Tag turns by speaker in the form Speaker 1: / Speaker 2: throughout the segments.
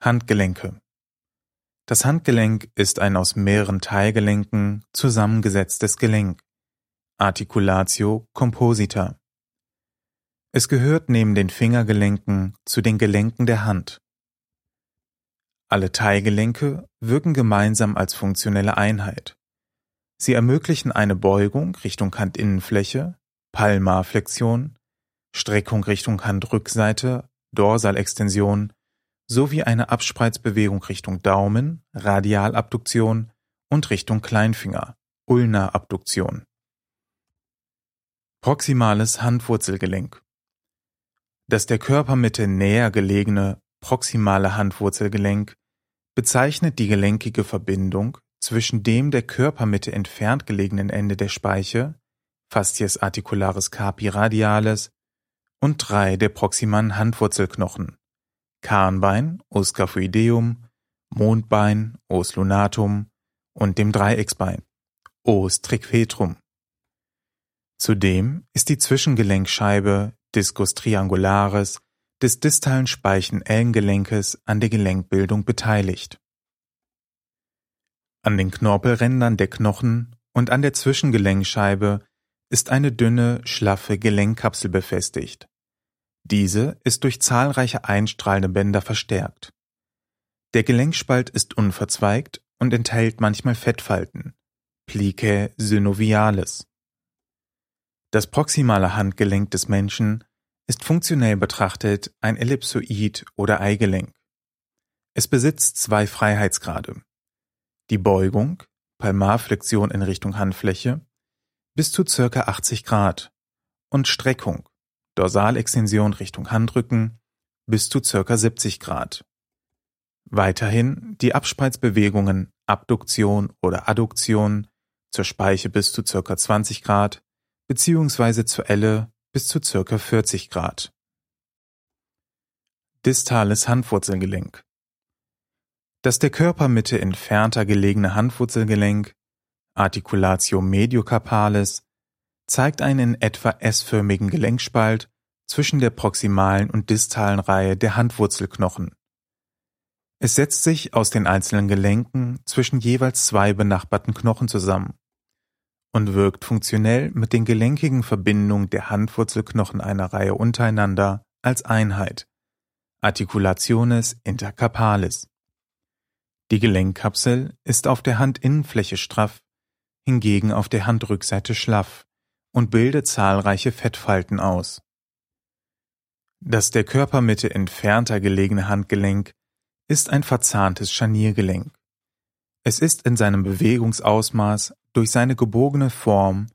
Speaker 1: Handgelenke Das Handgelenk ist ein aus mehreren Teilgelenken zusammengesetztes Gelenk (Articulatio composita). Es gehört neben den Fingergelenken zu den Gelenken der Hand. Alle Teilgelenke wirken gemeinsam als funktionelle Einheit. Sie ermöglichen eine Beugung Richtung Handinnenfläche (Palmarflexion), Streckung Richtung Handrückseite (Dorsalextension) sowie eine Abspreizbewegung Richtung Daumen (Radialabduktion) und Richtung Kleinfinger (Ulna-Abduktion). Proximales Handwurzelgelenk Das der Körpermitte näher gelegene proximale Handwurzelgelenk bezeichnet die gelenkige Verbindung zwischen dem der Körpermitte entfernt gelegenen Ende der Speiche (Fascies articularis carpi radialis) und drei der proximalen Handwurzelknochen Kahnbein (Os scaphoideum), Mondbein (Os lunatum) und dem Dreiecksbein (Os triquetrum). Zudem ist die Zwischengelenkscheibe Discus triangularis des distalen Speichenellengelenkes an der Gelenkbildung beteiligt. An den Knorpelrändern der Knochen und an der Zwischengelenkscheibe ist eine dünne, schlaffe Gelenkkapsel befestigt diese ist durch zahlreiche einstrahlende Bänder verstärkt. Der Gelenkspalt ist unverzweigt und enthält manchmal Fettfalten (Plicae synoviales). Das proximale Handgelenk des Menschen ist funktionell betrachtet ein Ellipsoid oder Eigelenk. Es besitzt zwei Freiheitsgrade: die Beugung (Palmarflexion in Richtung Handfläche) bis zu ca. 80 Grad und Streckung Dorsalextension Richtung Handrücken bis zu ca. 70 Grad. Weiterhin die Abspreizbewegungen Abduktion oder Adduktion zur Speiche bis zu ca. 20 Grad beziehungsweise zur Elle bis zu ca. 40 Grad. Distales Handwurzelgelenk Das der Körpermitte entfernter gelegene Handwurzelgelenk Articulatio mediocarpalis zeigt einen in etwa S-förmigen Gelenkspalt zwischen der proximalen und distalen Reihe der Handwurzelknochen. Es setzt sich aus den einzelnen Gelenken zwischen jeweils zwei benachbarten Knochen zusammen und wirkt funktionell mit den gelenkigen Verbindungen der Handwurzelknochen einer Reihe untereinander als Einheit (Articulationes intercarpalis). Die Gelenkkapsel ist auf der Handinnenfläche straff, hingegen auf der Handrückseite schlaff und bildet zahlreiche Fettfalten aus. Das der Körpermitte entfernter gelegene Handgelenk ist ein verzahntes Scharniergelenk. Es ist in seinem Bewegungsausmaß durch seine gebogene Form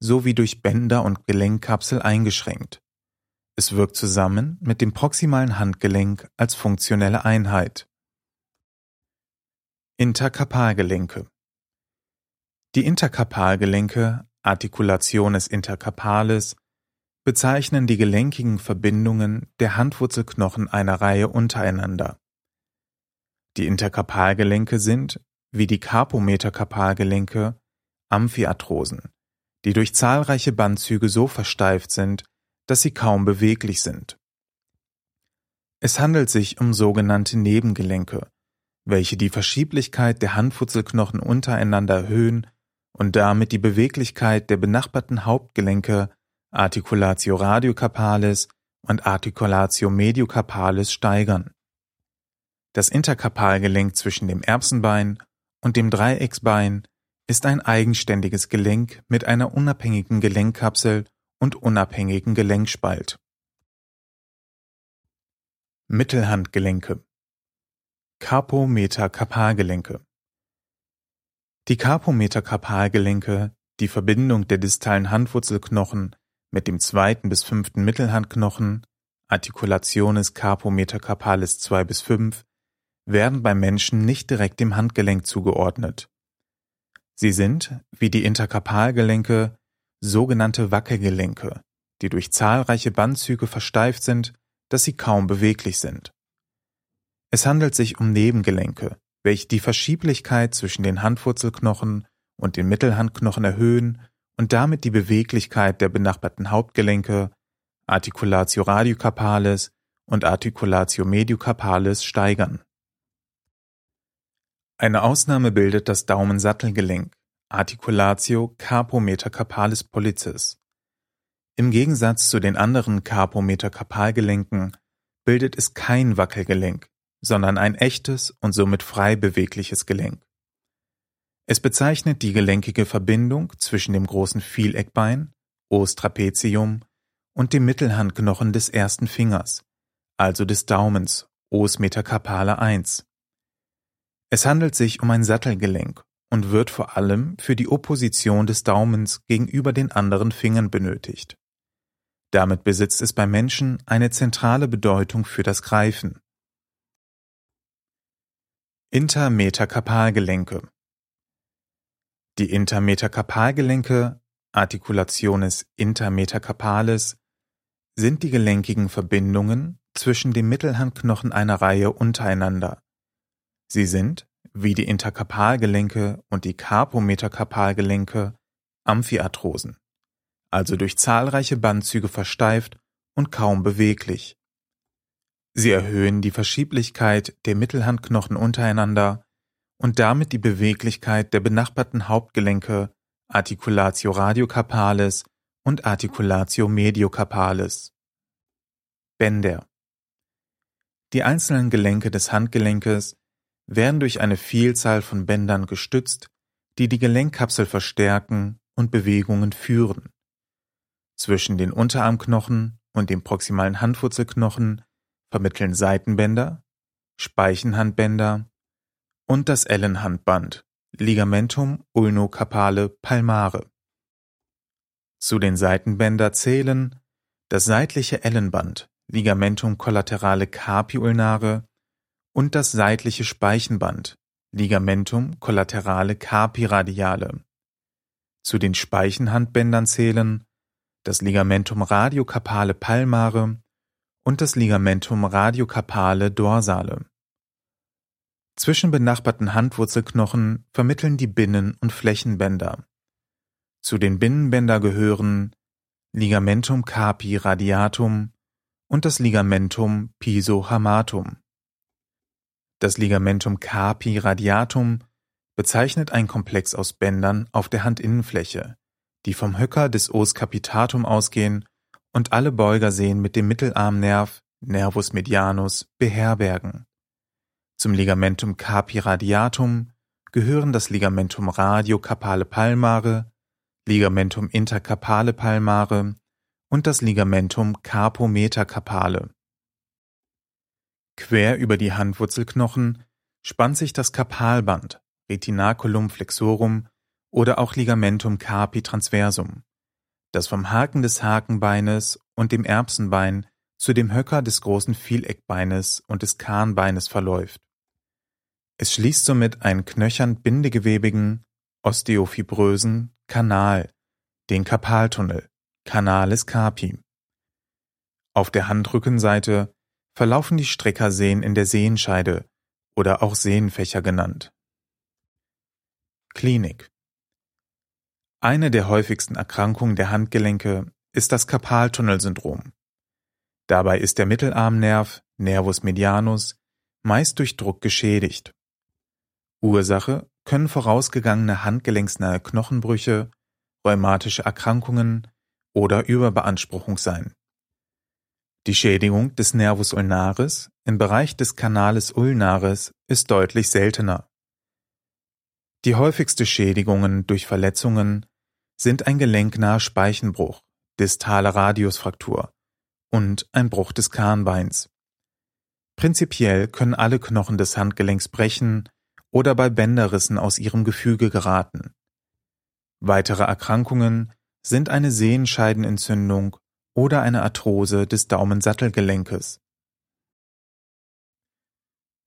Speaker 1: sowie durch Bänder und Gelenkkapsel eingeschränkt. Es wirkt zusammen mit dem proximalen Handgelenk als funktionelle Einheit. Interkarpalgelenke Die Interkarpalgelenke Articulationes intercarpalis bezeichnen die gelenkigen Verbindungen der Handwurzelknochen einer Reihe untereinander. Die Interkarpalgelenke sind, wie die Carpometakarpalgelenke, Amphiarthrosen, die durch zahlreiche Bandzüge so versteift sind, dass sie kaum beweglich sind. Es handelt sich um sogenannte Nebengelenke, welche die Verschieblichkeit der Handwurzelknochen untereinander erhöhen und damit die Beweglichkeit der benachbarten Hauptgelenke Articulatio radiocarpalis und Articulatio mediocarpalis steigern. Das Interkarpalgelenk zwischen dem Erbsenbein und dem Dreiecksbein ist ein eigenständiges Gelenk mit einer unabhängigen Gelenkkapsel und unabhängigen Gelenkspalt. Mittelhandgelenke Carpometacarpalgelenke die Carpometacarpalgelenke, die Verbindung der distalen Handwurzelknochen mit dem zweiten bis fünften Mittelhandknochen (Articulationes carpometacarpalis 2 bis 5), werden beim Menschen nicht direkt dem Handgelenk zugeordnet. Sie sind, wie die Interkarpalgelenke, sogenannte Wackelgelenke, die durch zahlreiche Bandzüge versteift sind, dass sie kaum beweglich sind. Es handelt sich um Nebengelenke, welche die Verschieblichkeit zwischen den Handwurzelknochen und den Mittelhandknochen erhöhen und damit die Beweglichkeit der benachbarten Hauptgelenke Articulatio radiocarpalis und Articulatio mediocarpalis steigern Eine Ausnahme bildet das Daumensattelgelenk (Articulatio carpometacarpalis pollicis). Im Gegensatz zu den anderen Carpometacarpalgelenken bildet es kein Wackelgelenk, sondern ein echtes und somit frei bewegliches Gelenk. Es bezeichnet die gelenkige Verbindung zwischen dem großen Vieleckbein (Os trapezium) und dem Mittelhandknochen des ersten Fingers, also des Daumens (Os metacarpale 1). Es handelt sich um ein Sattelgelenk und wird vor allem für die Opposition des Daumens gegenüber den anderen Fingern benötigt. Damit besitzt es beim Menschen eine zentrale Bedeutung für das Greifen. Intermetakarpalgelenke Die Intermetakarpalgelenke (Articulationes intermetacarpalis) sind die gelenkigen Verbindungen zwischen dem Mittelhandknochen einer Reihe untereinander Sie sind, wie die Interkarpalgelenke und die Carpometakarpalgelenke, Amphiarthrosen, also durch zahlreiche Bandzüge versteift und kaum beweglich. Sie erhöhen die Verschieblichkeit der Mittelhandknochen untereinander und damit die Beweglichkeit der benachbarten Hauptgelenke Articulatio radiocarpalis und Articulatio mediocarpalis. Bänder Die einzelnen Gelenke des Handgelenkes werden durch eine Vielzahl von Bändern gestützt, die die Gelenkkapsel verstärken und Bewegungen führen. Zwischen den Unterarmknochen und dem proximalen Handwurzelknochen vermitteln Seitenbänder, Speichenhandbänder und das Ellenhandband Ligamentum ulnocarpale palmare. Zu den Seitenbänder zählen das seitliche Ellenband Ligamentum collaterale carpi ulnare und das seitliche Speichenband Ligamentum collaterale carpi radiale. Zu den Speichenhandbändern zählen das Ligamentum radiocarpale palmare und das Ligamentum radiocarpale dorsale. Zwischen benachbarten Handwurzelknochen vermitteln die Binnen- und Flächenbänder. Zu den Binnenbänder gehören Ligamentum carpi radiatum und das Ligamentum pisohamatum. Das Ligamentum carpi radiatum bezeichnet ein Komplex aus Bändern auf der Handinnenfläche, die vom Höcker des Os capitatum ausgehen und alle Beugersehnen mit dem Mittelarmnerv (Nervus medianus) beherbergen. Zum Ligamentum carpi radiatum gehören das Ligamentum radiocarpale palmare, Ligamentum intercarpale palmare und das Ligamentum carpometacarpale Quer über die Handwurzelknochen spannt sich das Karpalband (Retinaculum flexorum oder auch Ligamentum carpi transversum), das vom Haken des Hakenbeines und dem Erbsenbein zu dem Höcker des großen Vieleckbeines und des Kahnbeines verläuft. Es schließt somit einen knöchern bindegewebigen, osteofibrösen Kanal, den Karpaltunnel (Canalis carpi). Auf der Handrückenseite verlaufen die Streckerseen in der Sehenscheide oder auch Sehenfächer genannt. Klinik Eine der häufigsten Erkrankungen der Handgelenke ist das Karpaltunnelsyndrom. Dabei ist der Mittelarmnerv Nervus medianus meist durch Druck geschädigt. Ursache können vorausgegangene handgelenksnahe Knochenbrüche, rheumatische Erkrankungen oder Überbeanspruchung sein die Schädigung des Nervus ulnaris im Bereich des Canales ulnaris ist deutlich seltener. Die häufigste Schädigungen durch Verletzungen sind ein gelenknaher Speichenbruch, distale Radiusfraktur und ein Bruch des Kahnbeins. Prinzipiell können alle Knochen des Handgelenks brechen oder bei Bänderrissen aus ihrem Gefüge geraten. Weitere Erkrankungen sind eine Sehenscheidenentzündung oder eine Arthrose des Daumensattelgelenkes.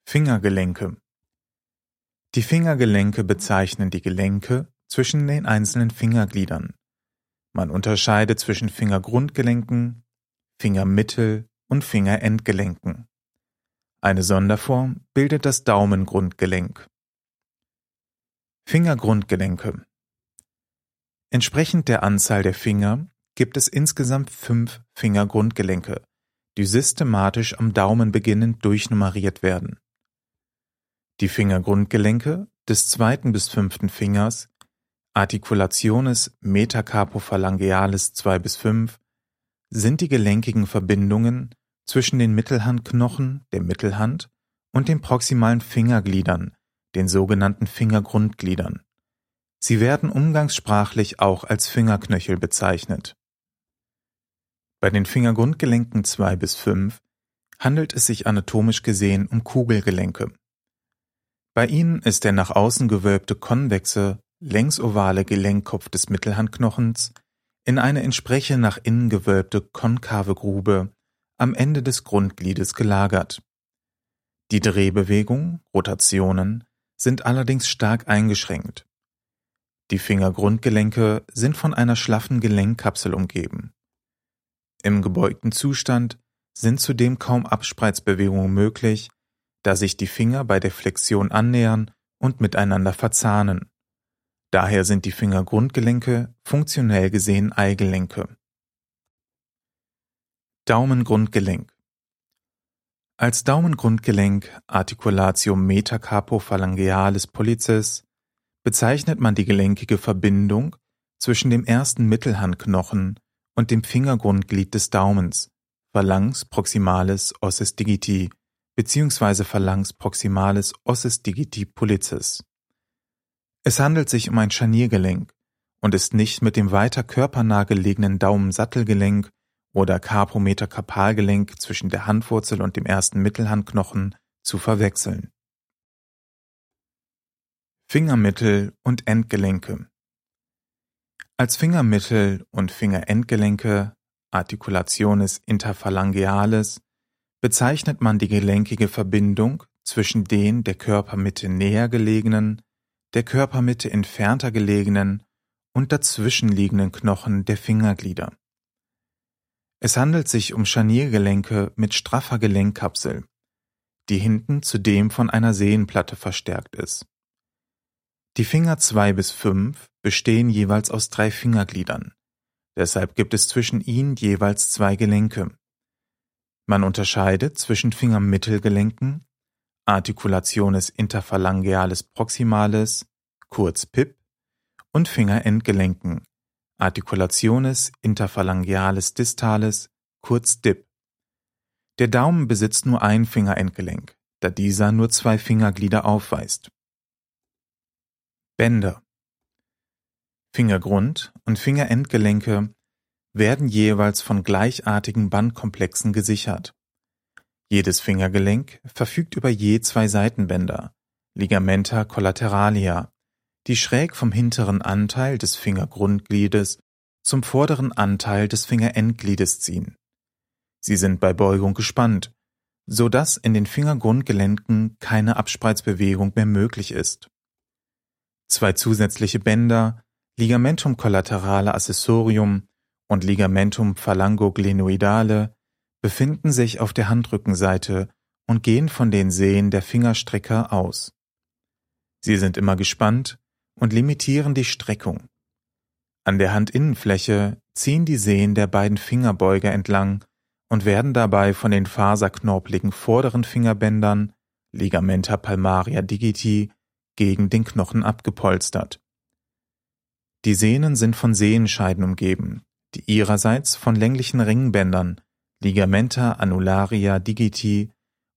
Speaker 1: Fingergelenke Die Fingergelenke bezeichnen die Gelenke zwischen den einzelnen Fingergliedern. Man unterscheidet zwischen Fingergrundgelenken, Fingermittel- und Fingerendgelenken. Eine Sonderform bildet das Daumengrundgelenk. Fingergrundgelenke Entsprechend der Anzahl der Finger gibt es insgesamt fünf Fingergrundgelenke, die systematisch am Daumen beginnend durchnummeriert werden. Die Fingergrundgelenke des zweiten bis fünften Fingers Articulationes metacarpophalangealis 2 bis 5 sind die gelenkigen Verbindungen zwischen den Mittelhandknochen der Mittelhand und den proximalen Fingergliedern, den sogenannten Fingergrundgliedern. Sie werden umgangssprachlich auch als Fingerknöchel bezeichnet. Bei den Fingergrundgelenken 2 bis 5 handelt es sich anatomisch gesehen um Kugelgelenke. Bei ihnen ist der nach außen gewölbte konvexe, längsovale Gelenkkopf des Mittelhandknochens in eine entsprechend nach innen gewölbte konkave Grube am Ende des Grundgliedes gelagert. Die Drehbewegung, Rotationen, sind allerdings stark eingeschränkt. Die Fingergrundgelenke sind von einer schlaffen Gelenkkapsel umgeben. Im gebeugten Zustand sind zudem kaum Abspreizbewegungen möglich, da sich die Finger bei der Flexion annähern und miteinander verzahnen. Daher sind die Fingergrundgelenke funktionell gesehen Eigelenke. Daumengrundgelenk Als Daumengrundgelenk Articulatio metacarpophalangealis pollicis bezeichnet man die gelenkige Verbindung zwischen dem ersten Mittelhandknochen und dem Fingergrundglied des Daumens, Phalanx proximalis ossis digiti bzw. Phalanx proximalis ossis digiti pollicis. Es handelt sich um ein Scharniergelenk und ist nicht mit dem weiter körpernah gelegenen Daumensattelgelenk oder Carpometacarpalgelenk zwischen der Handwurzel und dem ersten Mittelhandknochen zu verwechseln. Fingermittel- und Endgelenke Als Fingermittel- und Fingerendgelenke Articulationes interphalangealis bezeichnet man die gelenkige Verbindung zwischen den der Körpermitte näher gelegenen der Körpermitte entfernter gelegenen und dazwischenliegenden Knochen der Fingerglieder. Es handelt sich um Scharniergelenke mit straffer Gelenkkapsel, die hinten zudem von einer Sehnenplatte verstärkt ist. Die Finger zwei bis fünf bestehen jeweils aus drei Fingergliedern, deshalb gibt es zwischen ihnen jeweils zwei Gelenke. Man unterscheidet zwischen Fingermittelgelenken Articulationes interphalangealis proximalis, kurz PIP, und Fingerendgelenken, Articulationes interphalangealis distalis, kurz DIP. Der Daumen besitzt nur ein Fingerendgelenk, da dieser nur zwei Fingerglieder aufweist. Bänder Fingergrund und Fingerendgelenke werden jeweils von gleichartigen Bandkomplexen gesichert. Jedes Fingergelenk verfügt über je zwei Seitenbänder (Ligamenta collateralia), die schräg vom hinteren Anteil des Fingergrundgliedes zum vorderen Anteil des Fingerendgliedes ziehen. Sie sind bei Beugung gespannt, so dass in den Fingergrundgelenken keine Abspreizbewegung mehr möglich ist. Zwei zusätzliche Bänder, Ligamentum collaterale accessorium und Ligamentum phalangoglenoidale befinden sich auf der Handrückenseite und gehen von den Sehnen der Fingerstrecker aus. Sie sind immer gespannt und limitieren die Streckung. An der Handinnenfläche ziehen die Sehnen der beiden Fingerbeuger entlang und werden dabei von den faserknorpeligen vorderen Fingerbändern Ligamenta palmaria digiti gegen den Knochen abgepolstert. Die Sehnen sind von Sehenscheiden umgeben, die ihrerseits von länglichen Ringbändern Ligamenta annularia digiti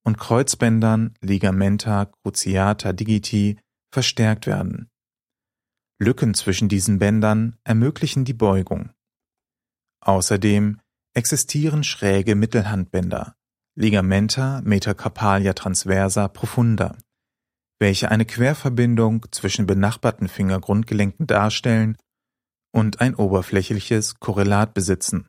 Speaker 1: und Kreuzbändern Ligamenta cruciata digiti verstärkt werden. Lücken zwischen diesen Bändern ermöglichen die Beugung. Außerdem existieren schräge Mittelhandbänder Ligamenta metacarpalia transversa profunda, welche eine Querverbindung zwischen benachbarten Fingergrundgelenken darstellen und ein oberflächliches Korrelat besitzen